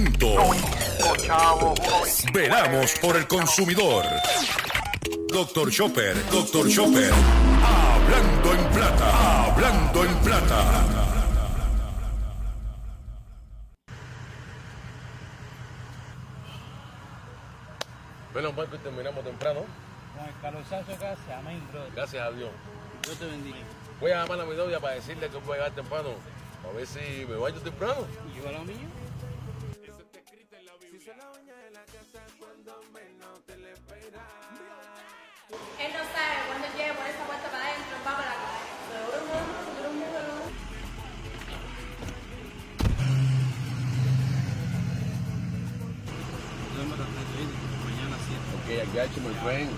Momento. Veramos por el consumidor. Doctor Chopper, Doctor Chopper. Hablando en plata, hablando en plata. Menos mal que terminamos temprano. Con el calorzazo acá se amén, brother. Gracias a Dios. Dios te bendiga. Voy a llamar a mi novia para decirle que voy a llegar temprano. A ver si me baño temprano. ¿Y yo a lo mío? Él no sabe cuando llegue por esa puerta para adentro, va para la mañana siete. Ok, I got you, my friend.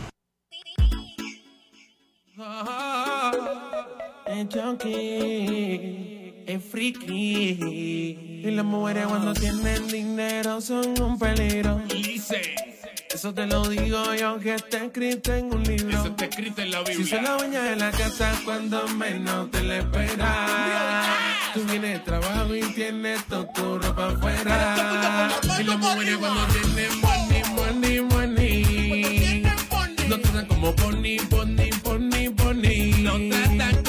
Es junkie, es friki. Y las mujeres cuando tienen dinero son un peligro. Eso te lo digo yo que está escrito en un libro. Eso está escrito en la Biblia. Si se la baña en la casa cuando menos te la esperas. Tú vienes de trabajo y tienes toda tu ropa afuera. Y las mujeres cuando tienen money, money, money. No tratan como pony, pony, pony, pony. No tratan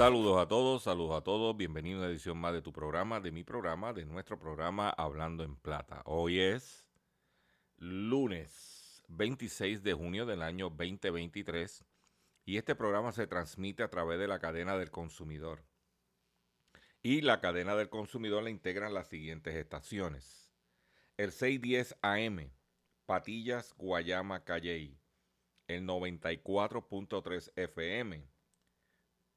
Saludos a todos, saludos a todos. Bienvenido a una edición más de tu programa, de mi programa, de nuestro programa Hablando en Plata. Hoy es lunes 26 de junio del año 2023 y este programa se transmite a través de la cadena del consumidor. Y la cadena del consumidor la integran las siguientes estaciones. El 610 AM, Patillas, Guayama, Calley. El 94.3 FM,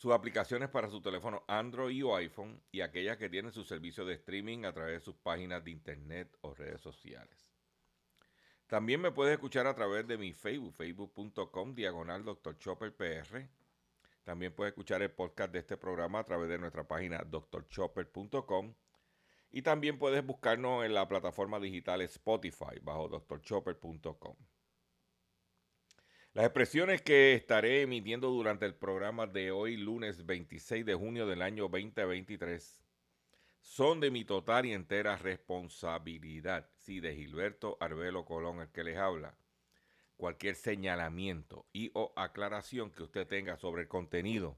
sus aplicaciones para su teléfono Android o iPhone y aquellas que tienen su servicio de streaming a través de sus páginas de internet o redes sociales. También me puedes escuchar a través de mi Facebook, facebook.com, diagonal Dr. Chopper PR. También puedes escuchar el podcast de este programa a través de nuestra página drchopper.com. Y también puedes buscarnos en la plataforma digital Spotify bajo drchopper.com. Las expresiones que estaré emitiendo durante el programa de hoy, lunes 26 de junio del año 2023, son de mi total y entera responsabilidad. Sí, de Gilberto Arbelo Colón, el que les habla. Cualquier señalamiento y o aclaración que usted tenga sobre el contenido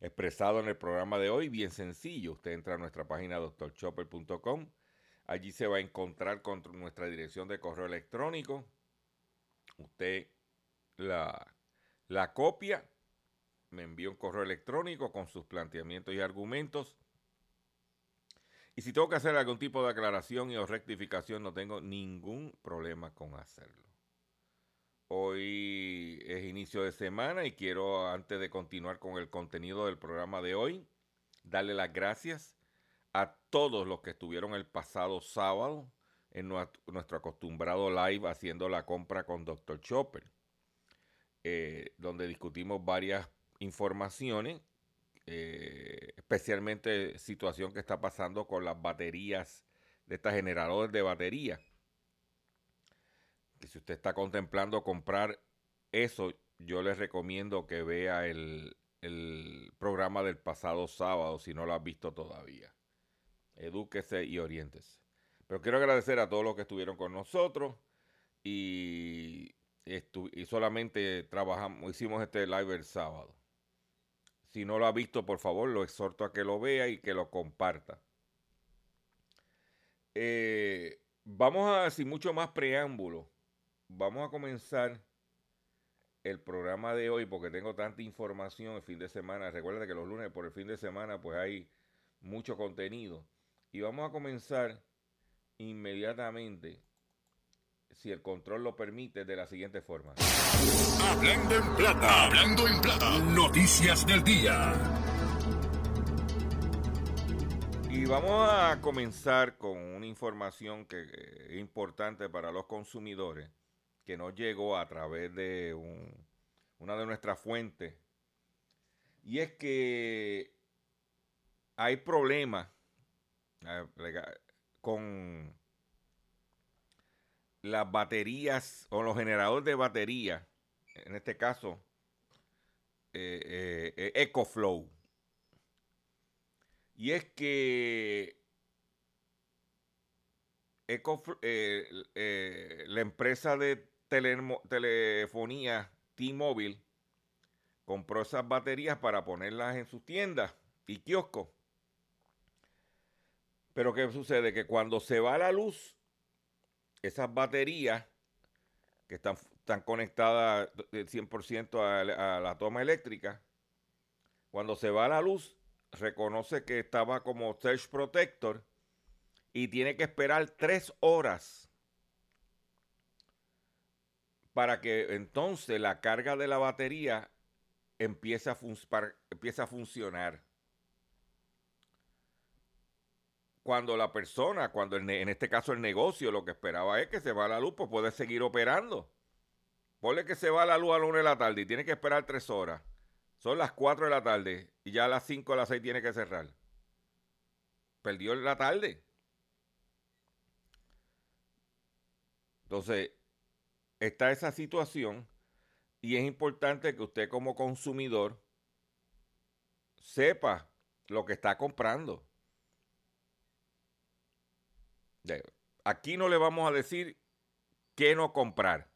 expresado en el programa de hoy, bien sencillo. Usted entra a nuestra página drchopper.com. Allí se va a encontrar con nuestra dirección de correo electrónico usted la, la copia, me envía un correo electrónico con sus planteamientos y argumentos. Y si tengo que hacer algún tipo de aclaración y o rectificación, no tengo ningún problema con hacerlo. Hoy es inicio de semana y quiero, antes de continuar con el contenido del programa de hoy, darle las gracias a todos los que estuvieron el pasado sábado en nuestro acostumbrado live haciendo la compra con Dr. Chopper, eh, donde discutimos varias informaciones, eh, especialmente situación que está pasando con las baterías de estas generadores de batería. Que si usted está contemplando comprar eso, yo les recomiendo que vea el, el programa del pasado sábado si no lo has visto todavía. Edúquese y oriéntese. Pero quiero agradecer a todos los que estuvieron con nosotros y, y solamente trabajamos, hicimos este live el sábado. Si no lo ha visto, por favor, lo exhorto a que lo vea y que lo comparta. Eh, Vamos a, sin mucho más preámbulo, vamos a comenzar el programa de hoy porque tengo tanta información el fin de semana. Recuerda que los lunes por el fin de semana pues hay mucho contenido. Y vamos a comenzar inmediatamente, si el control lo permite, de la siguiente forma. Hablando en plata, hablando en plata, noticias del día. Y vamos a comenzar con una información que es importante para los consumidores, que nos llegó a través de un- una de nuestras fuentes. Y es que hay problemas eh, con las baterías o los generadores de batería, en este caso, eh, eh, eh, EcoFlow. Y es que eh, la empresa de telefonía T-Mobile compró esas baterías para ponerlas en sus tiendas y kioscos. Pero ¿qué sucede? Que cuando se va la luz, esas baterías que están, están conectadas del 100% a, a la toma eléctrica, cuando se va la luz, reconoce que estaba como Surge Protector y tiene que esperar tres horas para que entonces la carga de la batería a, empiece a funcionar. Cuando la persona, cuando en este caso el negocio, lo que esperaba es que se va la luz, pues puede seguir operando. Ponle que se va la luz a la una de la tarde y tiene que esperar tres horas. Son las 4 de la tarde y ya a las 5 o las 6 tiene que cerrar. Perdió la tarde. Entonces, está esa situación y es importante que usted como consumidor sepa lo que está comprando. Aquí no le vamos a decir qué no comprar.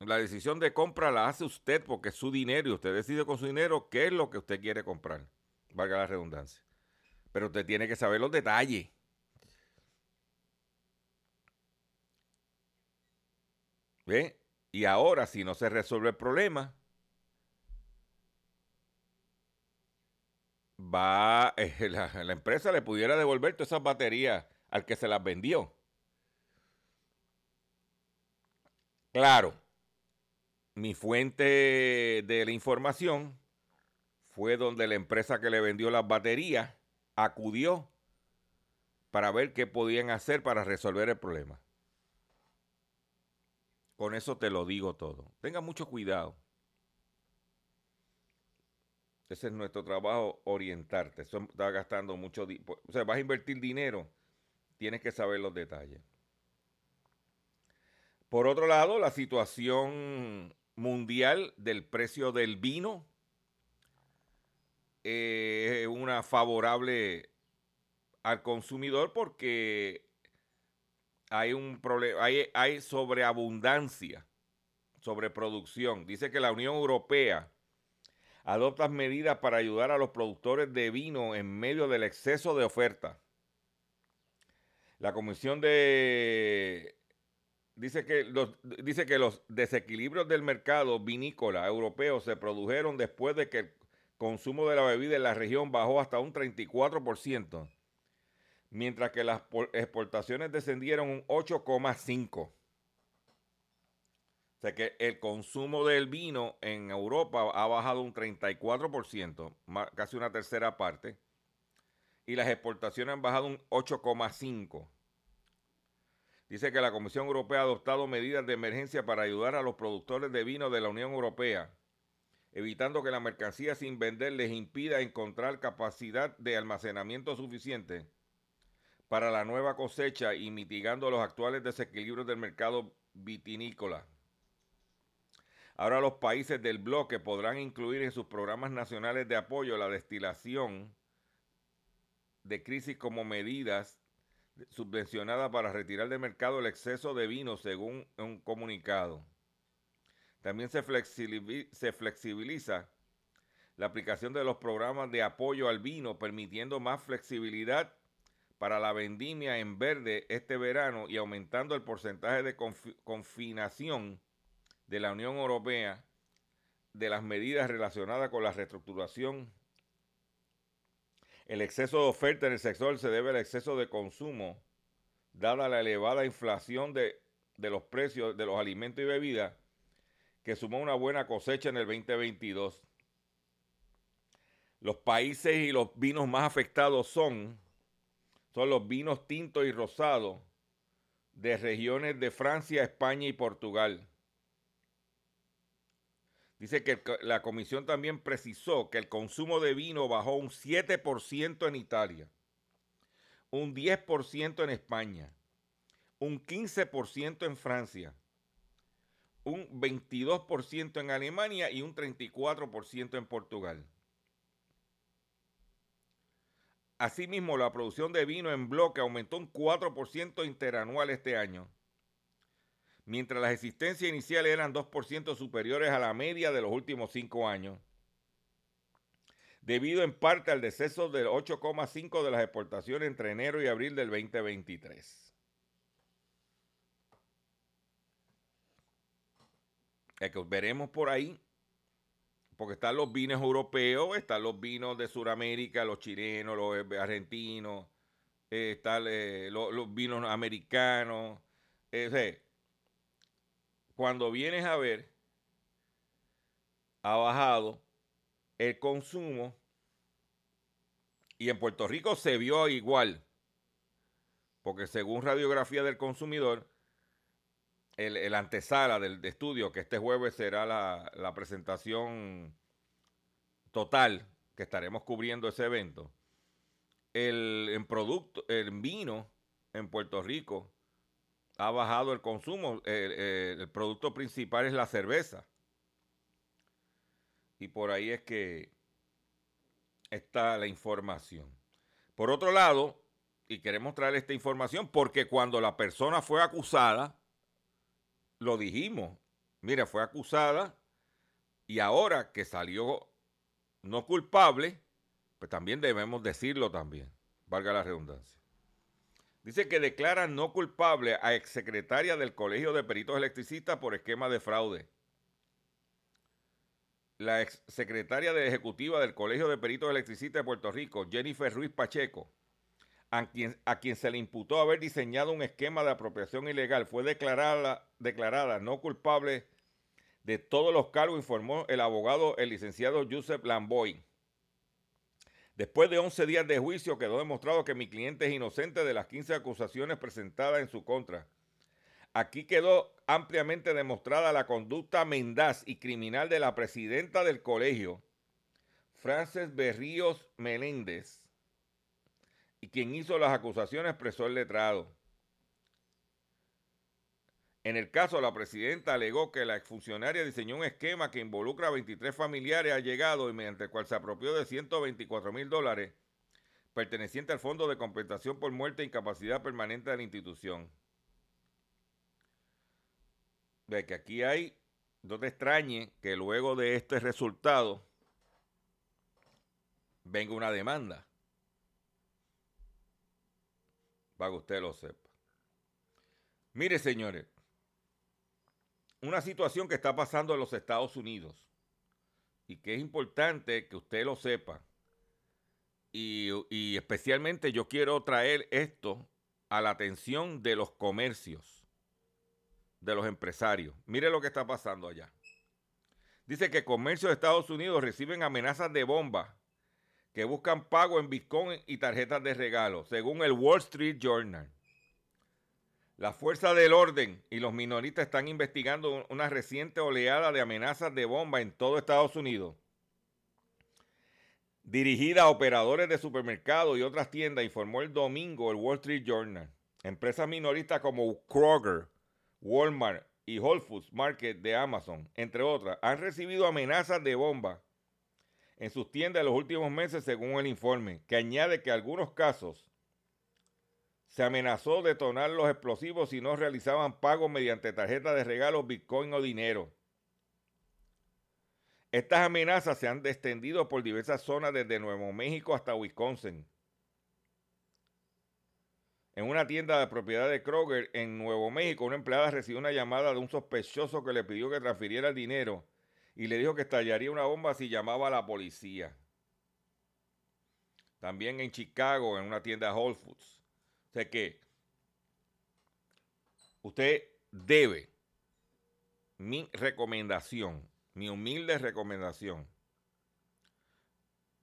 La decisión de compra la hace usted porque es su dinero y usted decide con su dinero qué es lo que usted quiere comprar. Valga la redundancia. Pero usted tiene que saber los detalles. ¿Ve? Y ahora, si no se resuelve el problema, va, la, la empresa le pudiera devolver todas esas baterías al que se las vendió. Claro, mi fuente de la información fue donde la empresa que le vendió las baterías acudió para ver qué podían hacer para resolver el problema. Con eso te lo digo todo. Tenga mucho cuidado. Ese es nuestro trabajo, orientarte. Eso está gastando mucho dinero. O sea, vas a invertir dinero, tienes que saber los detalles. Por otro lado, la situación mundial del precio del vino eh, es una favorable al consumidor porque hay un problema, hay, hay sobreabundancia, sobreproducción. Dice que la Unión Europea adopta medidas para ayudar a los productores de vino en medio del exceso de oferta. La Comisión de dice que los dice que los desequilibrios del mercado vinícola europeo se produjeron después de que el consumo de la bebida en la región bajó hasta un 34%, mientras que las por- exportaciones descendieron un 8,5%. O sea que el consumo del vino en Europa ha bajado un 34%, ma- casi una tercera parte, y las exportaciones han bajado un 8,5%. Dice que la Comisión Europea ha adoptado medidas de emergencia para ayudar a los productores de vino de la Unión Europea, evitando que la mercancía sin vender les impida encontrar capacidad de almacenamiento suficiente para la nueva cosecha y mitigando los actuales desequilibrios del mercado vitinícola. Ahora los países del bloque podrán incluir en sus programas nacionales de apoyo la destilación de crisis como medidas subvencionadas para retirar del mercado el exceso de vino, según un comunicado. También se, flexibiliza, la aplicación de los programas de apoyo al vino, permitiendo más flexibilidad para la vendimia en verde este verano y aumentando el porcentaje de confi- confinación de la Unión Europea de las medidas relacionadas con la reestructuración. El exceso de oferta en el sector se debe al exceso de consumo, dada la elevada inflación de, de los precios de los alimentos y bebidas, que sumó una buena cosecha en el 2022. Los países y los vinos más afectados son, son los vinos tintos y rosados de regiones de Francia, España y Portugal. Dice que la comisión también precisó que el consumo de vino bajó un 7% en Italia, un 10% en España, un 15% en Francia, un 22% en Alemania y un 34% en Portugal. Asimismo, la producción de vino en bloque aumentó un 4% interanual este año, mientras las existencias iniciales eran 2% superiores a la media de los últimos cinco años, debido en parte al deceso del 8,5% de las exportaciones entre enero y abril del 2023. Es que veremos por ahí, porque están los vinos europeos, están los vinos de Sudamérica, los chilenos, los argentinos, eh, están eh, los, vinos americanos. eh, cuando vienes a ver, ha bajado el consumo y en Puerto Rico se vio igual, porque según radiografía del consumidor, el, el antesala del de estudio, que este jueves será la, la presentación total, que estaremos cubriendo ese evento, el, en producto, el vino en Puerto Rico ha bajado el consumo. El, producto principal es la cerveza. Y por ahí es que está la información. Por otro lado, y queremos traer esta información porque cuando la persona fue acusada, lo dijimos. Mira, fue acusada y ahora que salió no culpable, pues también debemos decirlo también, valga la redundancia. Dice que declara no culpable a exsecretaria del Colegio de Peritos Electricistas por esquema de fraude. La exsecretaria de Ejecutiva del Colegio de Peritos Electricistas de Puerto Rico, Jennifer Ruiz Pacheco, a quien, a quien se le imputó haber diseñado un esquema de apropiación ilegal, fue declarada, declarada no culpable de todos los cargos, informó el abogado, el licenciado Joseph Lamboy. Después de 11 días de juicio quedó demostrado que mi cliente es inocente de las 15 acusaciones presentadas en su contra. Aquí quedó ampliamente demostrada la conducta mendaz y criminal de la presidenta del colegio, Frances Berríos Meléndez, y quien hizo las acusaciones expresó el letrado. En el caso, la presidenta alegó que la exfuncionaria diseñó un esquema que involucra a 23 familiares allegados y mediante el cual se apropió de 124 mil dólares perteneciente al Fondo de Compensación por Muerte e Incapacidad Permanente de la institución. Ve que aquí hay, no te extrañe que luego de este resultado venga una demanda. Para que usted lo sepa. Mire, señores, una situación que está pasando en los Estados Unidos y que es importante que usted lo sepa. Y, y especialmente yo quiero traer esto a la atención de los comercios, de los empresarios. Mire lo que está pasando allá. Dice que comercios de Estados Unidos reciben amenazas de bomba que buscan pago en Bitcoin y tarjetas de regalo, según el Wall Street Journal. La fuerza del orden y los minoristas están investigando una reciente oleada de amenazas de bomba en todo Estados Unidos. Dirigida a operadores de supermercados y otras tiendas, informó el domingo el Wall Street Journal. Empresas minoristas como Kroger, Walmart y Whole Foods Market de Amazon, entre otras, han recibido amenazas de bomba en sus tiendas en los últimos meses, según el informe, que añade que algunos casos se amenazó detonar los explosivos si no realizaban pagos mediante tarjetas de regalo, bitcoin o dinero. Estas amenazas se han extendido por diversas zonas desde Nuevo México hasta Wisconsin. En una tienda de propiedad de Kroger en Nuevo México, una empleada recibió una llamada de un sospechoso que le pidió que transfiriera el dinero y le dijo que estallaría una bomba si llamaba a la policía. También en Chicago, en una tienda Whole Foods. Que usted debe, mi recomendación, mi humilde recomendación,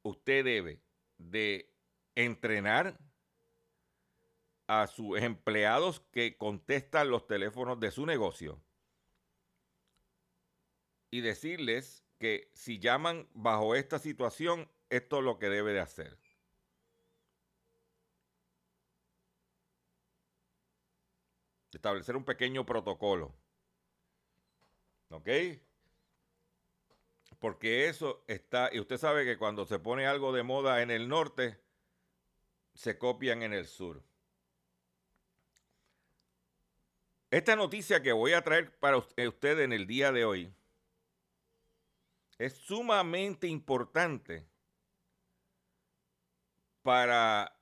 usted debe de entrenar a sus empleados que contestan los teléfonos de su negocio y decirles que si llaman bajo esta situación, esto es lo que debe de hacer. Establecer un pequeño protocolo. ¿Ok? Porque eso está, y usted sabe que cuando se pone algo de moda en el norte, se copian en el sur. Esta noticia que voy a traer para usted en el día de hoy es sumamente importante para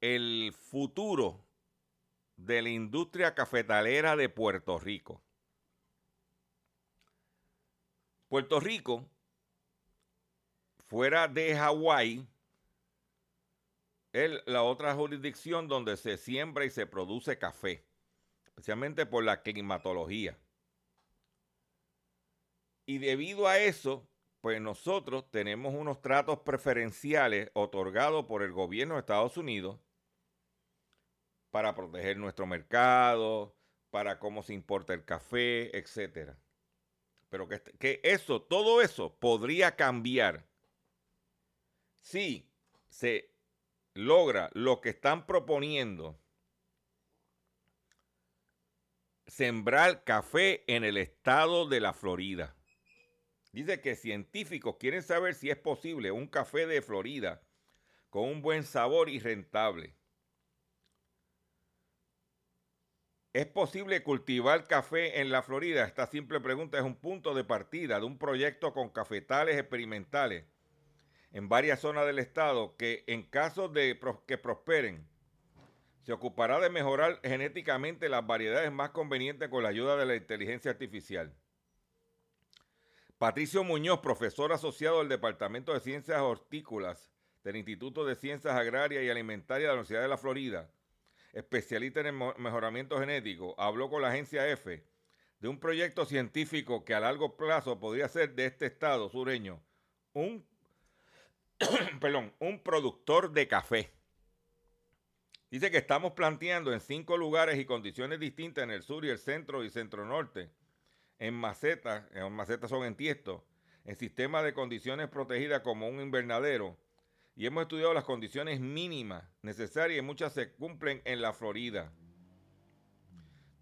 el futuro de la industria cafetalera de Puerto Rico. Puerto Rico, fuera de Hawái, es la otra jurisdicción donde se siembra y se produce café, especialmente por la climatología. Y debido a eso, pues nosotros tenemos unos tratos preferenciales otorgados por el gobierno de Estados Unidos para proteger nuestro mercado, para cómo se importa el café, etcétera. Pero que, que eso, todo eso podría cambiar si se logra lo que están proponiendo, sembrar café en el estado de la Florida. Dice que científicos quieren saber si es posible un café de Florida con un buen sabor y rentable. ¿Es posible cultivar café en la Florida? Esta simple pregunta es un punto de partida de un proyecto con cafetales experimentales en varias zonas del estado que en caso de que prosperen, se ocupará de mejorar genéticamente las variedades más convenientes con la ayuda de la inteligencia artificial. Patricio Muñoz, profesor asociado del Departamento de Ciencias Hortícolas del Instituto de Ciencias Agrarias y Alimentarias de la Universidad de la Florida, especialista en el mejoramiento genético, habló con la agencia EFE de un proyecto científico que a largo plazo podría ser de este estado sureño. Un, un productor de café. Dice que estamos planteando en cinco lugares y condiciones distintas en el sur y el centro y centro norte, en macetas, en macetas son en en sistemas de condiciones protegidas como un invernadero, y hemos estudiado las condiciones mínimas necesarias y muchas se cumplen en la Florida.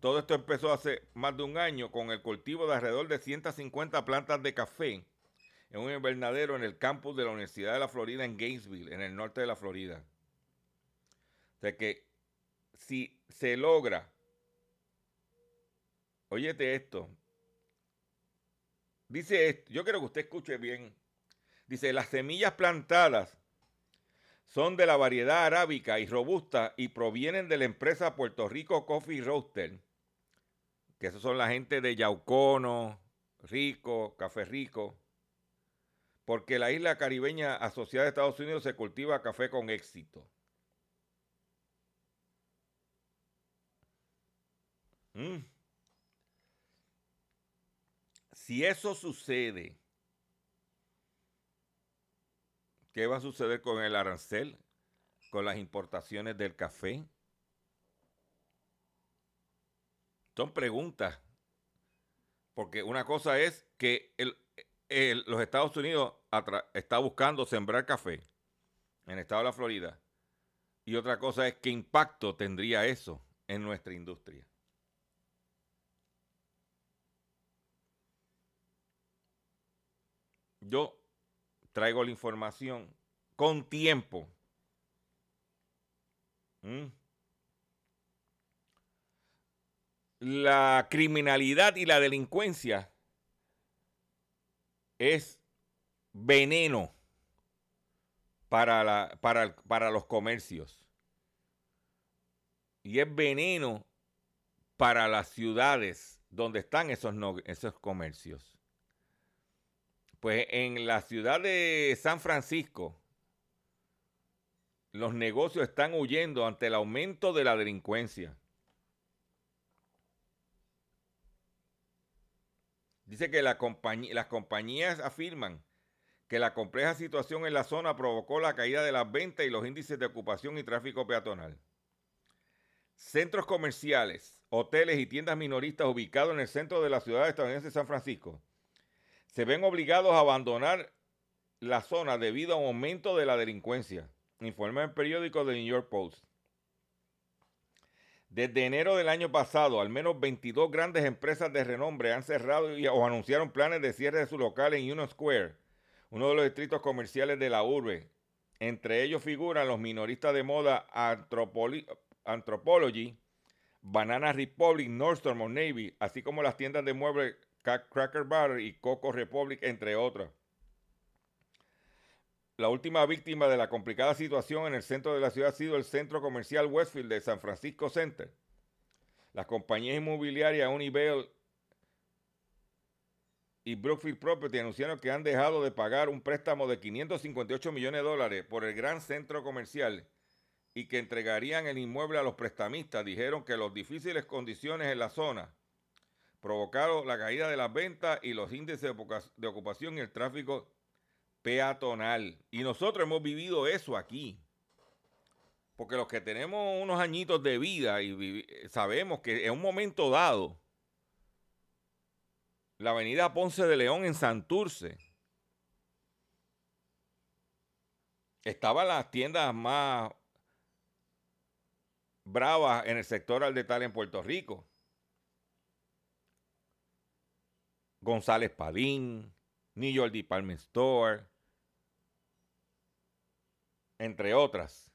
Todo esto empezó hace más de un año con el cultivo de alrededor de 150 plantas de café en un invernadero en el campus de la Universidad de la Florida en Gainesville, en el norte de la Florida. O sea que si se logra, óyete esto, dice esto, yo quiero que usted escuche bien, dice, las semillas plantadas son de la variedad arábica y robusta y provienen de la empresa Puerto Rico Coffee Roaster, que esos son la gente de Yaucono, Rico, Café Rico, porque la isla caribeña asociada a Estados Unidos se cultiva café con éxito. Mm. Si eso sucede, ¿Qué va a suceder con el arancel? ¿Con las importaciones del café? Son preguntas. Porque una cosa es que los Estados Unidos está buscando sembrar café en el estado de la Florida. Y otra cosa es qué impacto tendría eso en nuestra industria. Yo traigo la información con tiempo. ¿Mm? La criminalidad y la delincuencia es veneno para, la, para, para los comercios. y es veneno para las ciudades donde están esos, esos comercios. Pues en la ciudad de San Francisco, los negocios están huyendo ante el aumento de la delincuencia. Dice que las compañías afirman que la compleja situación en la zona provocó la caída de las ventas y los índices de ocupación y tráfico peatonal. Centros comerciales, hoteles y tiendas minoristas ubicados en el centro de la ciudad estadounidense de San Francisco se ven obligados a abandonar la zona debido a un aumento de la delincuencia, informa el periódico The New York Post. Desde enero del año pasado, al menos 22 grandes empresas de renombre han cerrado y- o anunciaron planes de cierre de su local en Union Square, uno de los distritos comerciales de la urbe. Entre ellos figuran los minoristas de moda Anthropoli- Anthropology, Banana Republic, Nordstrom o Navy, así como las tiendas de muebles Cracker Barrel y Coco Republic, entre otras. La última víctima de la complicada situación en el centro de la ciudad ha sido el centro comercial Westfield de San Francisco Center. Las compañías inmobiliarias Unibail y Brookfield Property anunciaron que han dejado de pagar un préstamo de 558 millones de dólares por el gran centro comercial y que entregarían el inmueble a los prestamistas. Dijeron que las difíciles condiciones en la zona provocaron la caída de las ventas y los índices de ocupa- de ocupación y el tráfico peatonal. Y nosotros hemos vivido eso aquí. Porque los que tenemos unos añitos de vida y sabemos que en un momento dado, la avenida Ponce de León en Santurce estaban las tiendas más bravas en el sector al detalle en Puerto Rico. González Padín, New York Department Store, entre otras.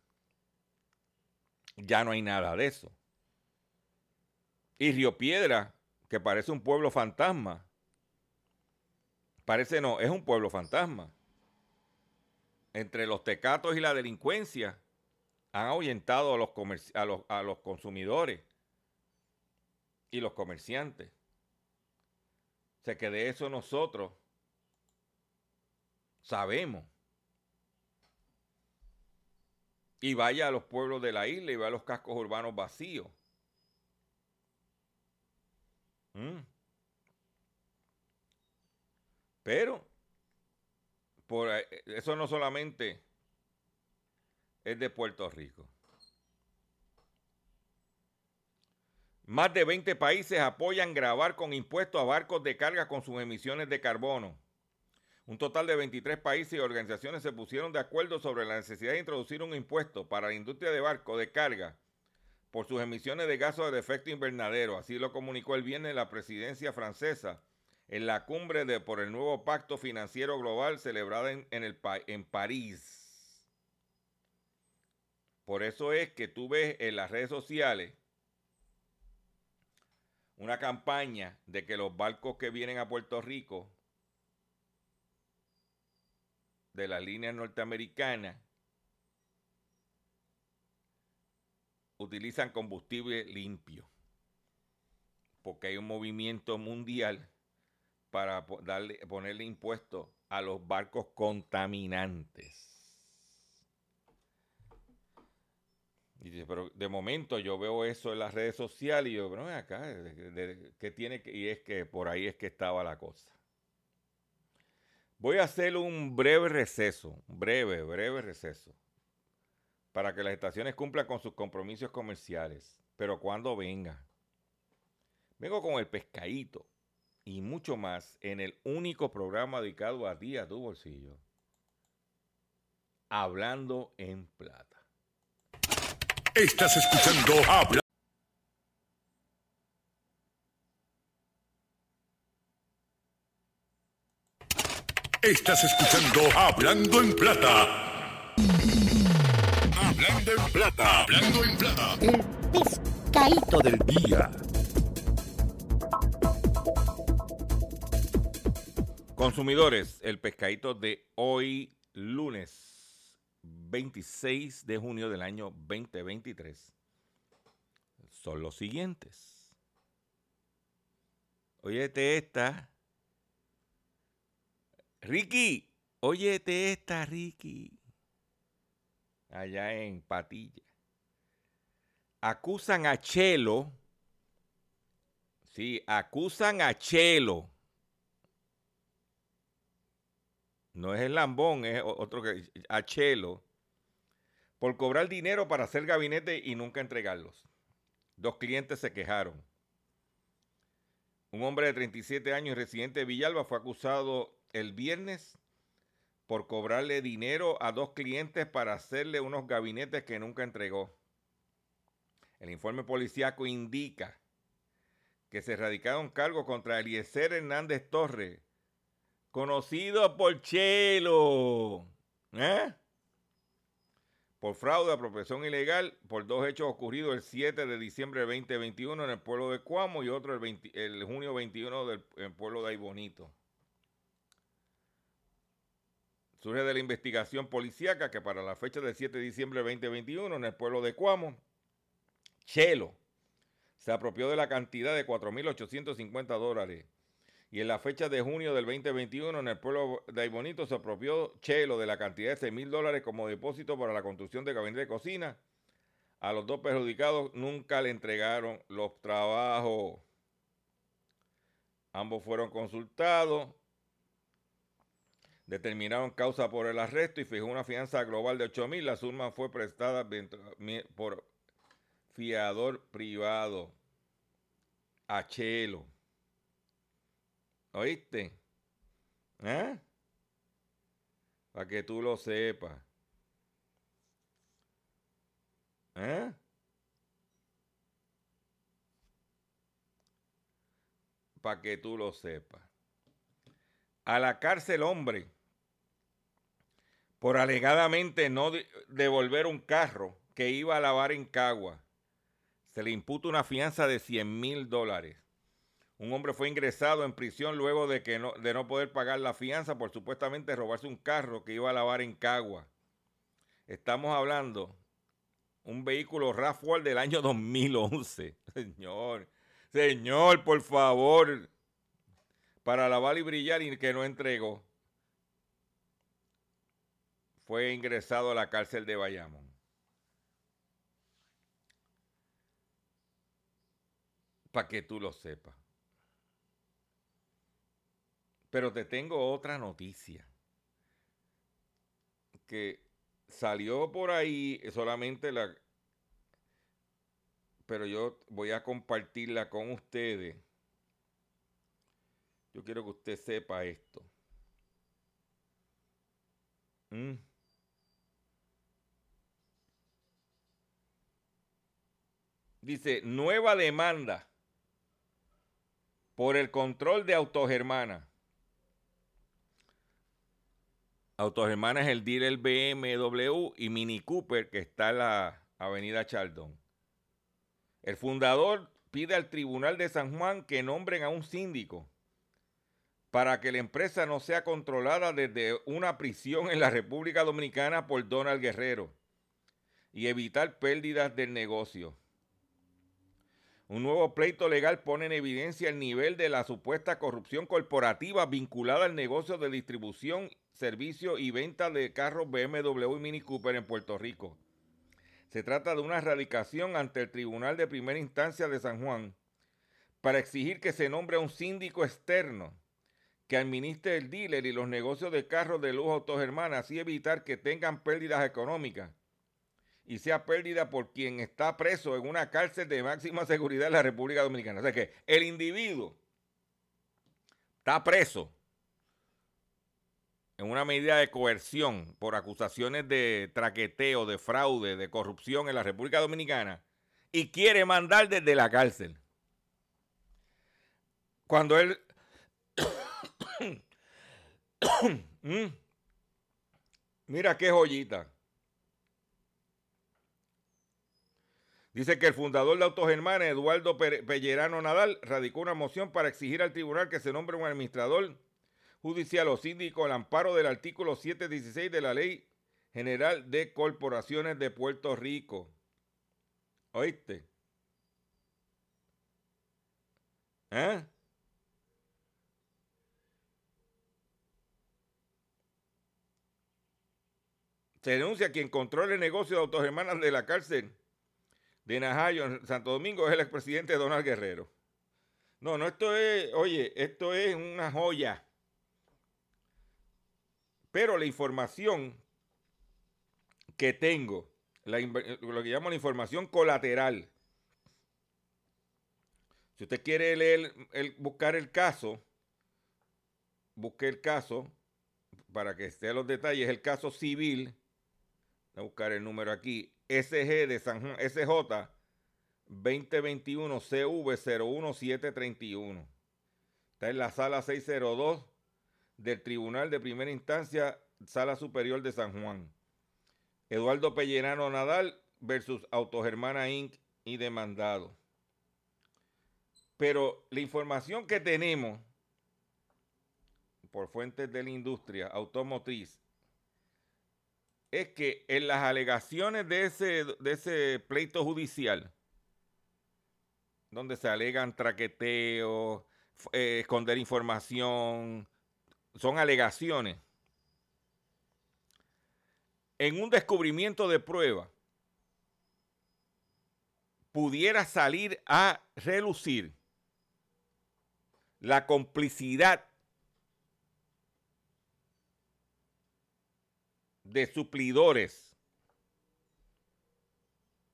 Ya no hay nada de eso. Y Río Piedra, que parece un pueblo fantasma. Parece no, es un pueblo fantasma. Entre los tecatos y la delincuencia han ahuyentado a los, a los, a los consumidores y los comerciantes. O sea que de eso nosotros sabemos. Y vaya a los pueblos de la isla y vaya a los cascos urbanos vacíos. Mm. Pero por ahí- eso no solamente es de Puerto Rico. Más de 20 países apoyan grabar con impuestos a barcos de carga con sus emisiones de carbono. Un total de 23 países y organizaciones se pusieron de acuerdo sobre la necesidad de introducir un impuesto para la industria de barcos de carga por sus emisiones de gases de efecto invernadero. Así lo comunicó el viernes la presidencia francesa en la cumbre de, por el nuevo Pacto Financiero Global celebrada en, en París. Por eso es que tú ves en las redes sociales una campaña de que los barcos que vienen a Puerto Rico de las líneas norteamericanas utilizan combustible limpio. Porque hay un movimiento mundial para darle, ponerle impuestos a los barcos contaminantes. Y dice, pero de momento yo veo eso en las redes sociales y yo, pero acá, ¿de- de- de- ¿qué tiene que? Y es que por ahí es que estaba la cosa. Voy a hacer un breve receso, breve, breve receso, para que las estaciones cumplan con sus compromisos comerciales. Pero cuando venga, vengo con el pescadito y mucho más en el único programa dedicado a ti, a tu bolsillo, hablando en plata. Estás escuchando Habla. Estás escuchando Hablando en Plata. Hablando en Plata. Hablando en Plata. El pescadito del día. Consumidores, el pescadito de hoy, lunes 26 de junio del año 2023. son los siguientes. Óyete esta. Ricky, óyete esta, Ricky. Allá en Patilla. Acusan a Chelo. Sí, acusan a Chelo. No es el lambón, es otro que. A Chelo. Por cobrar dinero para hacer gabinete y nunca entregarlos. Dos clientes se quejaron. Un hombre de 37 años residente de Villalba fue acusado el viernes por cobrarle dinero a dos clientes para hacerle unos gabinetes que nunca entregó. El informe policíaco indica que se erradicaron cargos contra Eliezer Hernández Torres, conocido por Chelo, ¿eh? Por fraude, apropiación ilegal, por dos hechos ocurridos el 7 de diciembre de 2021 en el pueblo de Cuamo y otro el, 20 el junio 21 del en el pueblo de Aybonito. Surge de la investigación policíaca que para la fecha del 7 de diciembre de 2021 en el pueblo de Cuamo, Chelo se apropió de la cantidad de 4.850 dólares. Y en la fecha de junio del 2021 en el pueblo de Aybonito se apropió Chelo de la cantidad de 6.000 dólares como depósito para la construcción de gabinete de cocina. A los dos perjudicados nunca le entregaron los trabajos. Ambos fueron consultados determinaron causa por el arresto y fijó una fianza global de 8 mil. La suma fue prestada por fiador privado a Chelo. ¿Oíste? ¿Eh? Para que tú lo sepas. ¿Eh? Para que tú lo sepas. A la cárcel, hombre por alegadamente no de- devolver un carro que iba a lavar en Cagua. Se le imputa una fianza de 100 mil dólares. Un hombre fue ingresado en prisión luego de, que no, de no poder pagar la fianza por supuestamente robarse un carro que iba a lavar en Cagua. Estamos hablando un vehículo RAV4 del año 2011. Señor, señor, por favor, para lavar y brillar y que no entregó fue ingresado a la cárcel de Bayamón. Para que tú lo sepas. Pero te tengo otra noticia. Que salió por ahí solamente la... Pero yo voy a compartirla con ustedes. Yo quiero que usted sepa esto. Mm. Dice, nueva demanda por el control de Autogermana. Autogermana es el dealer BMW y Mini Cooper que está en la avenida Chaldón. El fundador pide al Tribunal de San Juan que nombren a un síndico para que la empresa no sea controlada desde una prisión en la República Dominicana por Donald Guerrero y evitar pérdidas del negocio. Un nuevo pleito legal pone en evidencia el nivel de la supuesta corrupción corporativa vinculada al negocio de distribución, servicio y venta de carros BMW y Mini Cooper en Puerto Rico. Se trata de una erradicación ante el Tribunal de Primera Instancia de San Juan para exigir que se nombre a un síndico externo que administre el dealer y los negocios de carros de lujo Autogermana, así evitar que tengan pérdidas económicas y sea pérdida por quien está preso en una cárcel de máxima seguridad en la República Dominicana. O sea que el individuo está preso en una medida de coerción por acusaciones de traqueteo, de fraude, de corrupción en la República Dominicana y quiere mandar desde la cárcel. Cuando él... Mm. Mira qué joyita. Dice que el fundador de Autogermana, Eduardo Pellerano Nadal, radicó una moción para exigir al tribunal que se nombre un administrador judicial o síndico al amparo del artículo 716 de la Ley General de Corporaciones de Puerto Rico. ¿Oíste? ¿Eh? Se denuncia quien controla el negocio de autogermanas de la cárcel de Najayo en Santo Domingo es el expresidente Donald Guerrero. No, no, esto es, oye, esto es una joya. Pero la información que tengo, lo que llamo la información colateral, si usted quiere leer, buscar el caso, busque el caso para que esté los detalles, el caso civil, voy a buscar el número aquí, SG de San Juan, SJ 2021 CV 01731. Está en la sala 602 del Tribunal de Primera Instancia, Sala Superior de San Juan. Eduardo Pellerano Nadal versus Autogermana Inc. y demandado. Pero la información que tenemos por fuentes de la industria automotriz es que en las alegaciones de ese, de ese pleito judicial, donde se alegan traqueteos, eh, esconder información, son alegaciones. En un descubrimiento de prueba, pudiera salir a relucir la complicidad de suplidores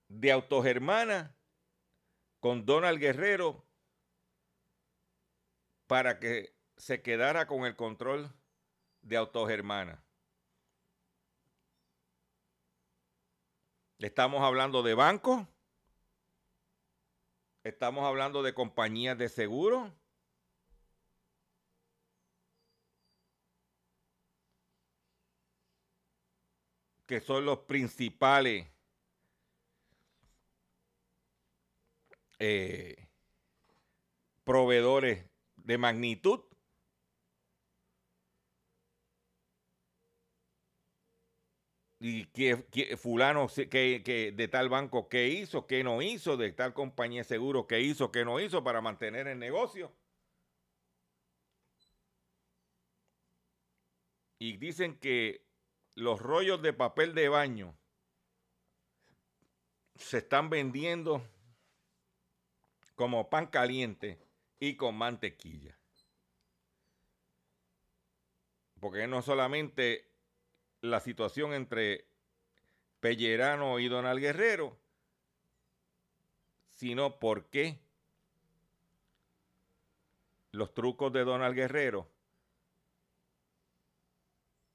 de Autogermana con Donald Guerrero para que se quedara con el control de Autogermana. Estamos hablando de bancos, estamos hablando de compañías de seguro. que son los principales eh, proveedores de magnitud. Y que, que fulano que, que de tal banco qué hizo, qué no hizo, de tal compañía de seguro qué hizo, qué no hizo para mantener el negocio. Y dicen que los rollos de papel de baño se están vendiendo como pan caliente y con mantequilla. Porque no solamente la situación entre Pellerano y Donald Guerrero, sino porque los trucos de Donald Guerrero,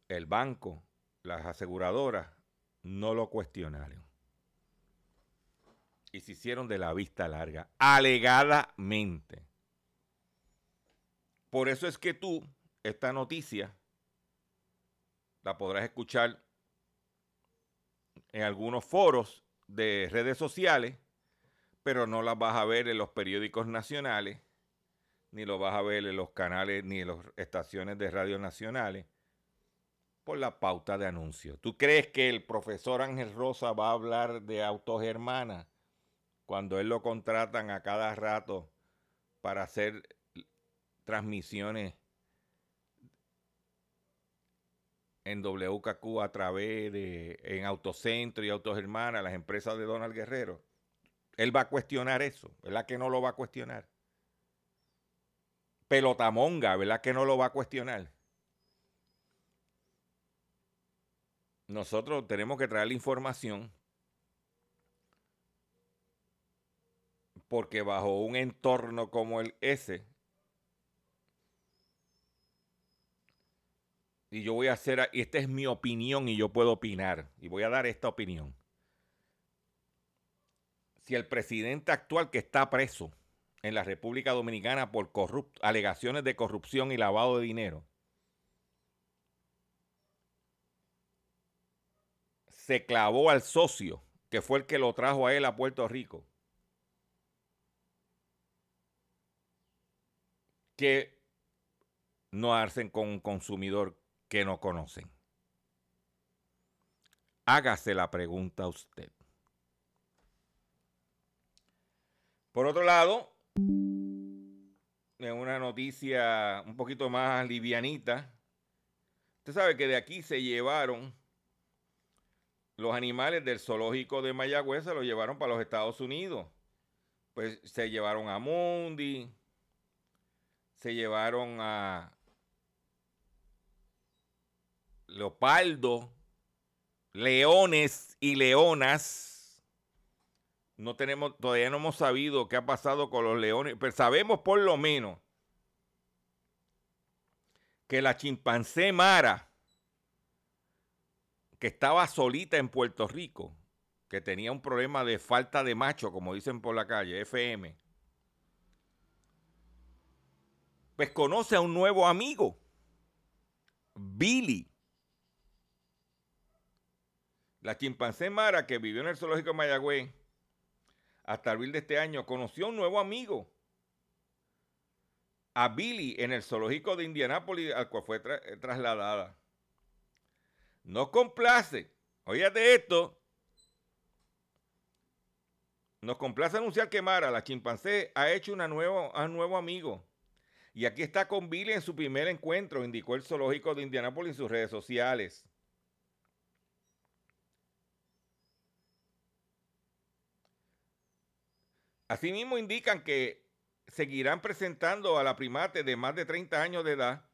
el banco, las aseguradoras, no lo cuestionaron. Y se hicieron de la vista larga, alegadamente. Por eso es que tú, esta noticia, la podrás escuchar en algunos foros de redes sociales, pero no la vas a ver en los periódicos nacionales, ni lo vas a ver en los canales, ni en las estaciones de radio nacionales, por la pauta de anuncios. ¿Tú crees que el profesor Ángel Rosa va a hablar de autogermana cuando él lo contratan a cada rato para hacer transmisiones en WKQ a través de en Autocentro y Autogermana, las empresas de Donald Guerrero? Él va a cuestionar eso, ¿verdad que no lo va a cuestionar? Pelotamonga, ¿verdad que no lo va a cuestionar? Nosotros tenemos que traer la información porque bajo un entorno como el ese, y yo voy a hacer, y esta es mi opinión y yo puedo opinar, y voy a dar esta opinión. Si el presidente actual que está preso en la República Dominicana por alegaciones de corrupción y lavado de dinero, se clavó al socio, que fue el que lo trajo a él a Puerto Rico, que no hacen con un consumidor que no conocen. Hágase la pregunta a usted. Por otro lado, en una noticia un poquito más livianita. Usted sabe que de aquí se llevaron los animales del zoológico de Mayagüez, se los llevaron para los Estados Unidos. Pues se llevaron a Mundi, se llevaron a Leopardo, leones y leonas. No tenemos, todavía no hemos sabido qué ha pasado con los leones, pero sabemos por lo menos que la chimpancé Mara, que estaba solita en Puerto Rico, que tenía un problema de falta de macho, como dicen por la calle, FM, pues conoce a un nuevo amigo, Billy. La chimpancé Mara, que vivió en el zoológico de Mayagüez hasta abril de este año, conoció a un nuevo amigo, a Billy, en el zoológico de Indianápolis, al cual fue tra trasladada. No complace, oígate esto, nos complace anunciar que Mara, la chimpancé, ha hecho un nuevo amigo. Y aquí está con Billy en su primer encuentro, indicó el zoológico de Indianápolis en sus redes sociales. Asimismo indican que seguirán presentando a la primate de más de 30 años de edad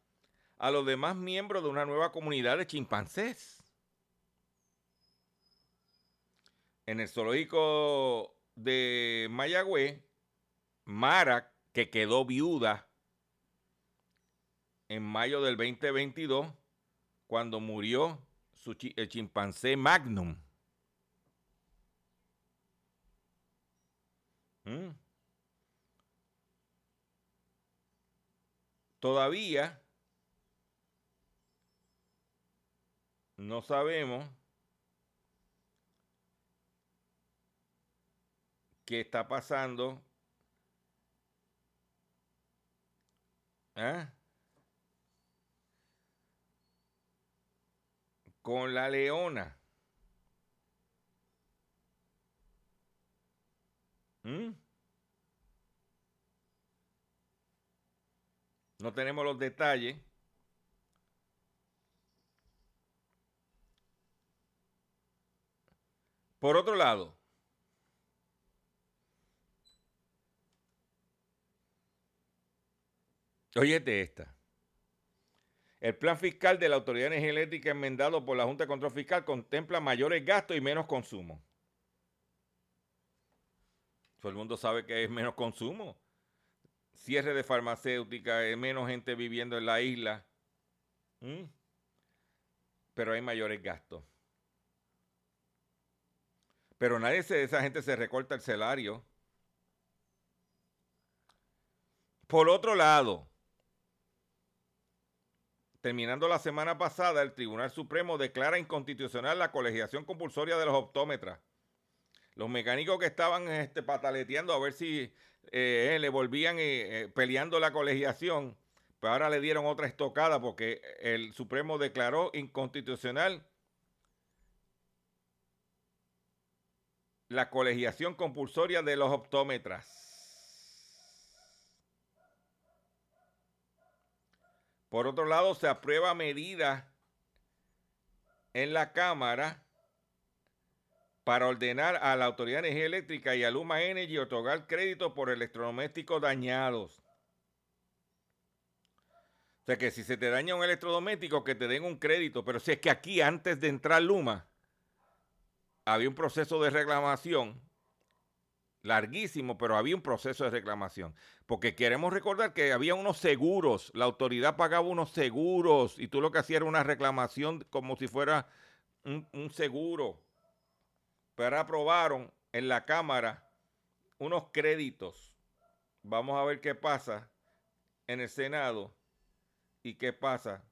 a los demás miembros de una nueva comunidad de chimpancés. En el zoológico de Mayagüez, Mara, que quedó viuda en mayo del 2022, cuando murió su el chimpancé Magnum. Todavía no sabemos qué está pasando. ¿Ah? Con la leona. No tenemos los detalles. Por otro lado, óyete esta. El plan fiscal de la Autoridad Energética enmendado por la Junta de Control Fiscal contempla mayores gastos y menos consumo. Todo el mundo sabe que es menos consumo. Cierre de farmacéutica, hay menos gente viviendo en la isla. ¿Mm? Pero hay mayores gastos. Pero nadie de esa gente se recorta el salario. Por otro lado, terminando la semana pasada, el Tribunal Supremo declara inconstitucional la colegiación compulsoria de los optómetras. Los mecánicos que estaban este, pataleteando a ver si eh, le volvían eh, eh, peleando la colegiación, pero ahora le dieron otra estocada porque el Supremo declaró inconstitucional la colegiación compulsoria de los optómetras. Por otro lado, se aprueba medida en la Cámara para ordenar a la Autoridad de Energía Eléctrica y a Luma Energy otorgar crédito por electrodomésticos dañados. O sea que si se te daña un electrodoméstico, que te den un crédito. Pero si es que aquí, antes de entrar Luma, había un proceso de reclamación larguísimo, pero había un proceso de reclamación. Porque queremos recordar que había unos seguros, la autoridad pagaba unos seguros y tú lo que hacías era una reclamación como si fuera un, un seguro pero aprobaron en la Cámara unos créditos. Vamos a ver qué pasa en el Senado y qué pasa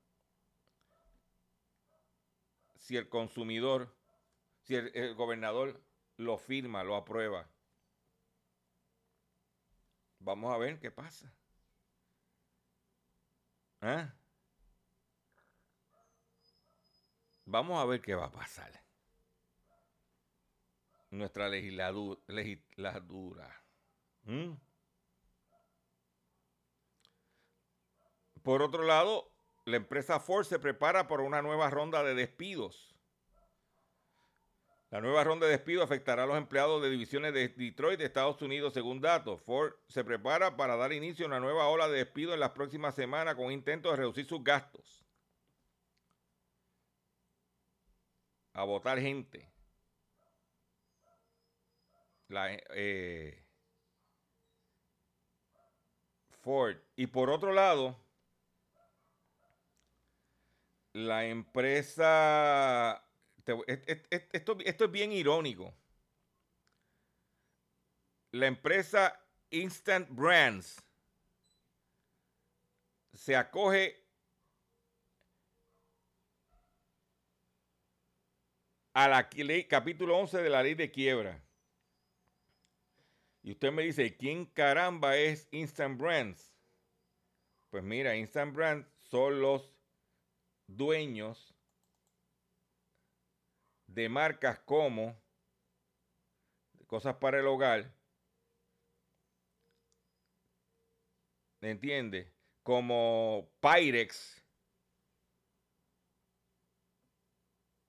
si el consumidor, si el, gobernador lo firma, lo aprueba. Vamos a ver qué pasa. ¿Ah? Vamos a ver qué va a pasar nuestra legislatura. ¿Mm? Por otro lado, la empresa Ford se prepara por una nueva ronda de despidos. La nueva ronda de despido afectará a los empleados de divisiones de Detroit de Estados Unidos, según datos. Ford se prepara para dar inicio a una nueva ola de despido en las próximas semanas con intentos de reducir sus gastos. A votar gente. La, eh, Ford. Y por otro lado, la empresa esto, esto es bien irónico. La empresa Instant Brands se acoge a la ley, capítulo 11 de la ley de quiebra. Y usted me dice, ¿quién caramba es Instant Brands? Pues mira, Instant Brands son los dueños de marcas como cosas para el hogar, ¿me entiende? Como Pyrex,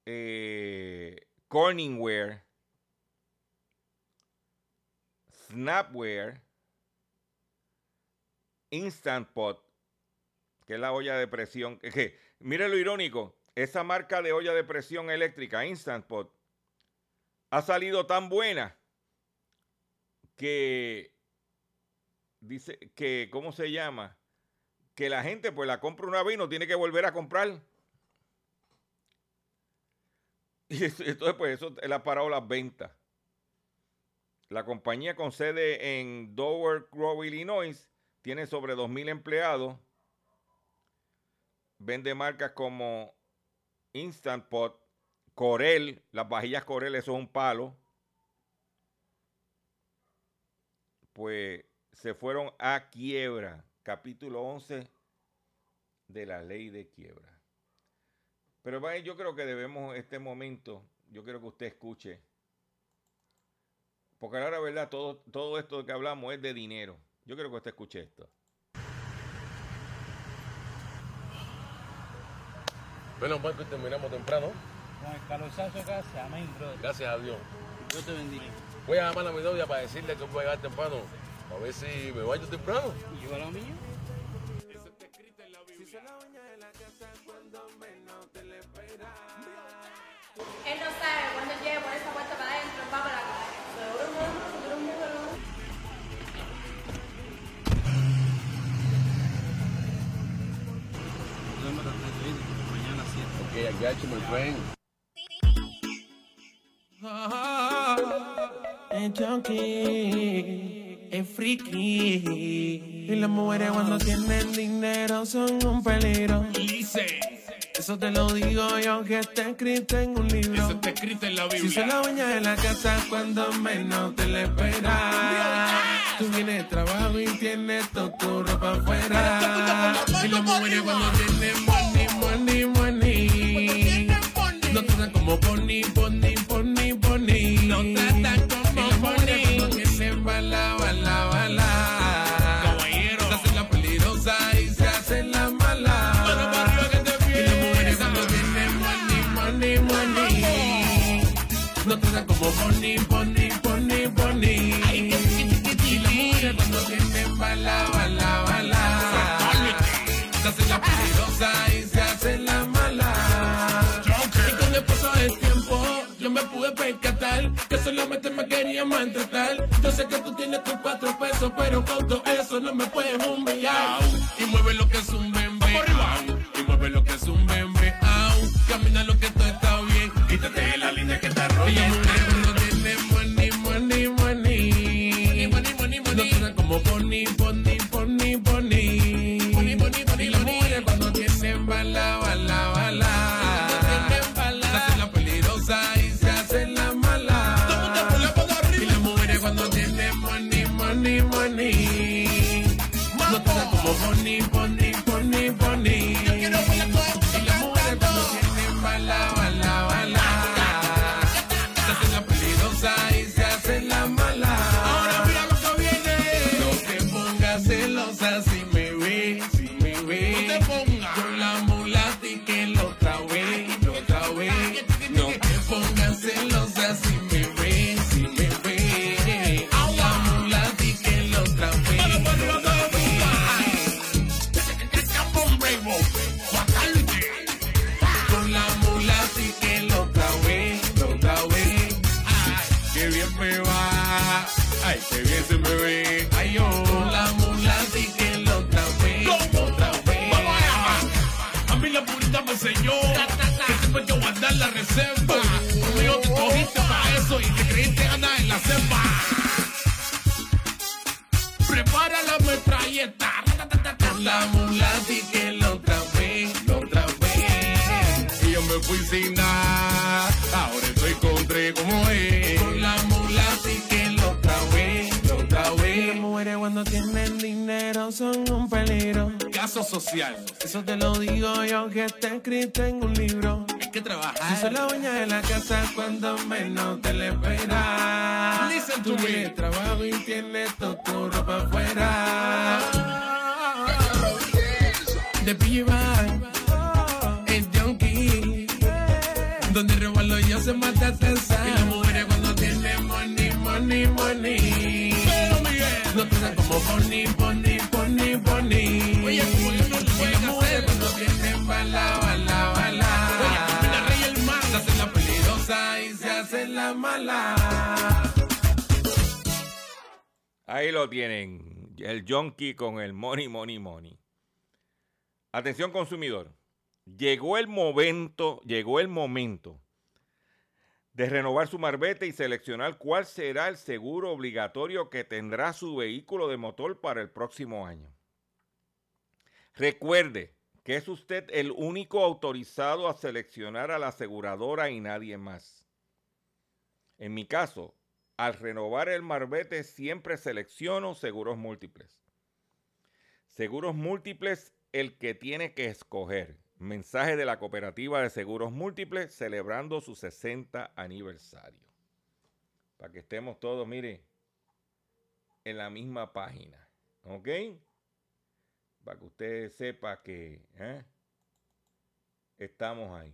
eh, Corningware, Snapware, Instant Pot, que es la olla de presión. Que, mire lo irónico, esa marca de olla de presión eléctrica, Instant Pot, ha salido tan buena que dice que, ¿cómo se llama? Que la gente pues la compra una vez y no tiene que volver a comprar. Y entonces pues eso él ha parado las ventas. La compañía con sede en Dover Grove, Illinois, tiene sobre 2.000 empleados. Vende marcas como Instant Pot, Corel, las vajillas Corel, eso es un palo. Pues se fueron a quiebra. Capítulo 11 de la ley de quiebra. Pero yo creo que debemos este momento, yo quiero que usted escuche. Porque ahora, verdad, todo, todo esto que hablamos es de dinero. Yo quiero que usted escuche esto. Menos mal que terminamos temprano. Con el calorzazo acá se amén, brother. Gracias a Dios. Dios te bendiga. Voy a llamar a mi novia para decirle que voy a llegar temprano. A ver si me baño temprano. ¿Y yo a lo mío? 7. Ok, I got you, my friend. Es junkie, es friki. Y las mujeres cuando tienen dinero son un peligro. Eso te lo digo yo que está escrito en un libro. Eso está escrito en la Biblia. Si se la baña en la casa cuando menos te la esperas. Tú tienes trabajo y tienes toda tu ropa afuera. Y las mujeres cuando tienen como pony, pony, pony, pony. No tratan que solamente me quería maltratar. Yo sé que tú tienes tus cuatro pesos, pero con todo eso no me puedes humillar. Y mueve lo que es un la enseñó que hay que guardar la reserva. Conmigo te cogiste para eso y te creíste ganar en la selva. Prepara la metralleta. Con la mula sí que lo otra vez, lo otra vez. Y yo me fui sin nada, ahora estoy con tres como es. Con la mula sí que cuando tienen dinero son un peligro. Caso social. Eso te lo digo yo que está escrito en un libro. Hay que trabajar. Si son la dueña de la casa cuando menos te le esperas. Listen to me. trabajo y tienes toda tu ropa afuera. De PJ el junkie. Donde robarlo yo se mata tensa. Y como pony, pony, pony, pony. Oye, como yo no lo las mujeres cuando tienen bala, bala, bala. Oye, la rey el mar se hace la peligrosa y se hace la mala. Ahí lo tienen, el junkie con el money, money, money. Atención consumidor, llegó el momento, llegó el momento de renovar su marbete y seleccionar cuál será el seguro obligatorio que tendrá su vehículo de motor para el próximo año. Recuerde que es usted el único autorizado a seleccionar a la aseguradora y nadie más. En mi caso, al renovar el marbete siempre selecciono seguros múltiples. Seguros múltiples el que tiene que escoger. Mensaje de la Cooperativa de Seguros Múltiples celebrando su 60 aniversario. Para que estemos todos, mire, en la misma página. ¿Ok? Para que usted sepa que ¿eh? estamos ahí.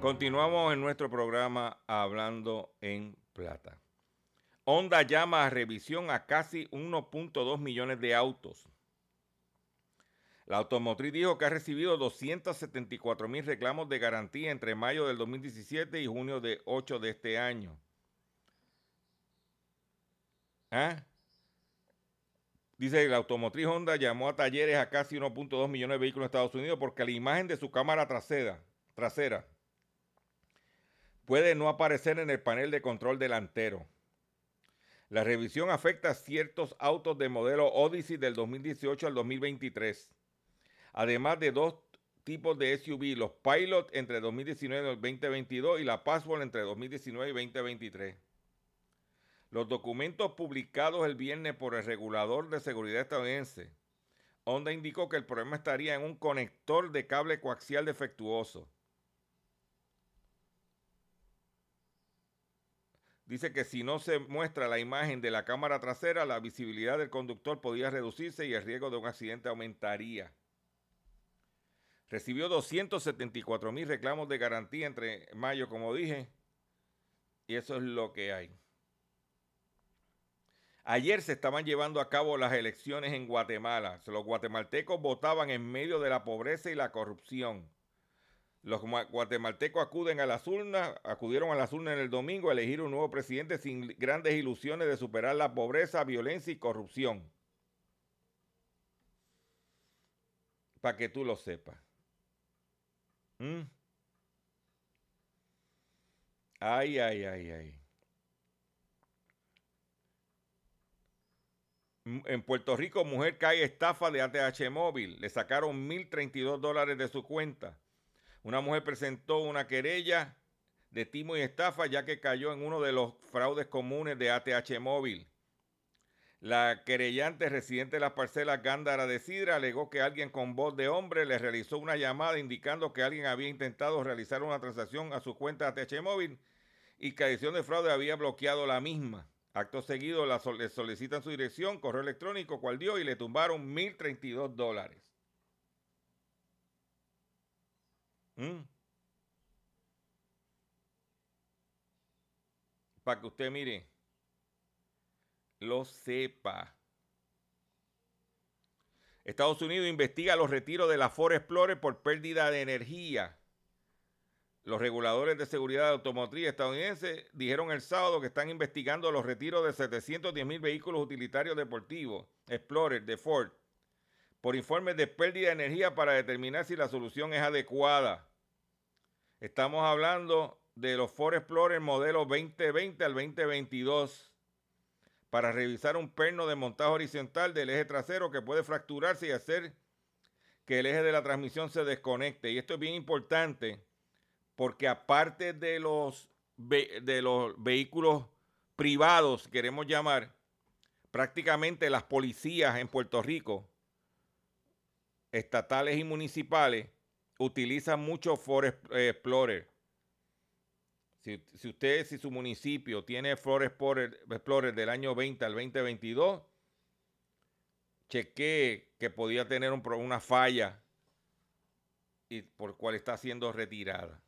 Continuamos en nuestro programa Hablando en Plata. Honda llama a revisión a casi 1.2 millones de autos. La automotriz dijo que ha recibido 274 mil reclamos de garantía entre mayo del 2017 y junio de 8 de este año. ¿Ah? Dice la automotriz Honda llamó a talleres a casi 1.2 millones de vehículos en Estados Unidos porque la imagen de su cámara trasera, trasera puede no aparecer en el panel de control delantero. La revisión afecta a ciertos autos de modelo Odyssey del 2018 al 2023, además de dos tipos de SUV, los Pilot entre 2019 y 2022 y la Password entre 2019 y 2023. Los documentos publicados el viernes por el regulador de seguridad estadounidense, Honda indicó que el problema estaría en un conector de cable coaxial defectuoso. Dice que si no se muestra la imagen de la cámara trasera, la visibilidad del conductor podría reducirse y el riesgo de un accidente aumentaría. Recibió 274 mil reclamos de garantía entre mayo, como dije, y eso es lo que hay. Ayer se estaban llevando a cabo las elecciones en Guatemala. Los guatemaltecos votaban en medio de la pobreza y la corrupción. Los guatemaltecos acuden a las urnas, acudieron a las urnas en el domingo a elegir un nuevo presidente sin grandes ilusiones de superar la pobreza, violencia y corrupción. Para que tú lo sepas. ¿Mm? Ay, ay, ay, ay. En Puerto Rico, mujer cae estafa de ATH móvil. Le sacaron 1.032 dólares de su cuenta. Una mujer presentó una querella de timo y estafa ya que cayó en uno de los fraudes comunes de ATH móvil. La querellante residente de las parcelas Gándara de Sidra alegó que alguien con voz de hombre le realizó una llamada indicando que alguien había intentado realizar una transacción a su cuenta ATH móvil y que adición de fraude había bloqueado la misma. Acto seguido le solicitan su dirección, correo electrónico, cual dio y le tumbaron 1.032 dólares. Para que usted mire, lo sepa. Estados Unidos investiga los retiros de la Ford Explorer por pérdida de energía. Los reguladores de seguridad automotriz estadounidenses dijeron el sábado que están investigando los retiros de 710 mil vehículos utilitarios deportivos Explorer de Ford por informes de pérdida de energía para determinar si la solución es adecuada. Estamos hablando de los Ford Explorer modelo 2020 al 2022 para revisar un perno de montaje horizontal del eje trasero que puede fracturarse y hacer que el eje de la transmisión se desconecte. Y esto es bien importante porque aparte de los, de los vehículos privados, queremos llamar, prácticamente las policías en Puerto Rico, estatales y municipales, utilizan mucho Ford Ex- eh, Explorer. Si, usted, si su municipio tiene Ford Explorer, del año 20 al 2022, chequee que podía tener una falla y por cual está siendo retirada.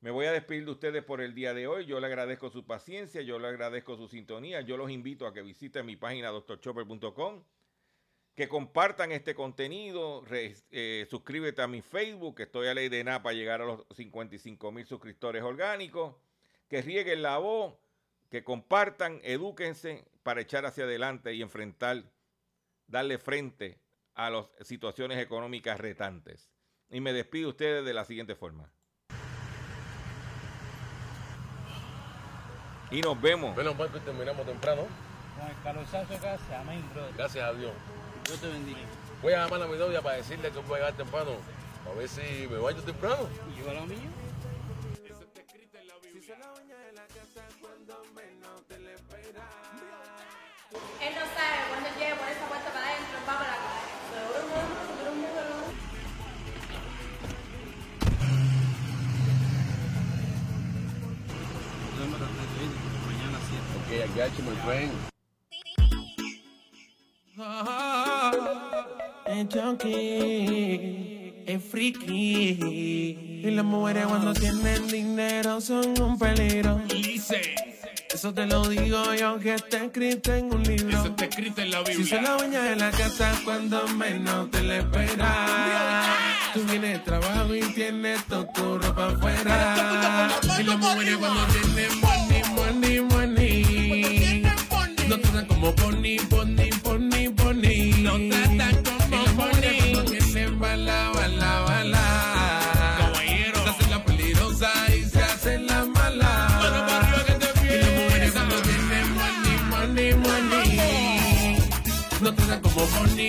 Me voy a despedir de ustedes por el día de hoy. Yo le agradezco su paciencia, yo le agradezco su sintonía. Yo los invito a que visiten mi página doctorchopper.com, que compartan este contenido, re- eh, suscríbete a mi Facebook, que estoy a ley de nada para llegar a los 55 mil suscriptores orgánicos, que rieguen la voz, que compartan, edúquense para echar hacia adelante y enfrentar, darle frente a las situaciones económicas retantes. Y me despido de ustedes de la siguiente forma. Y nos vemos. Menos mal que terminamos temprano. Con el calorzazo acá se amén, brother. Gracias a Dios. Dios te bendiga. Voy a llamar a mi novia para decirle que voy a llegar temprano. A ver si me baño temprano. ¿Y yo a lo mío? Él no sabe cuando llegue por esa puerta para adentro, va para la calle. Seguro mundo, seguro viene, mañana 7. Ok, I got you, my friend. Es junkie, es friki. Y las mujeres cuando tienen dinero son un peligro. Eso te lo digo yo que está escrito en un libro. Eso está escrito en la Biblia. Si se la uña en la casa cuando menos te la esperas. Tú vienes de trabajo y tienes toda tu ropa afuera. Y las mujeres cuando tienen money, money, money. No tratan como pony, pony, como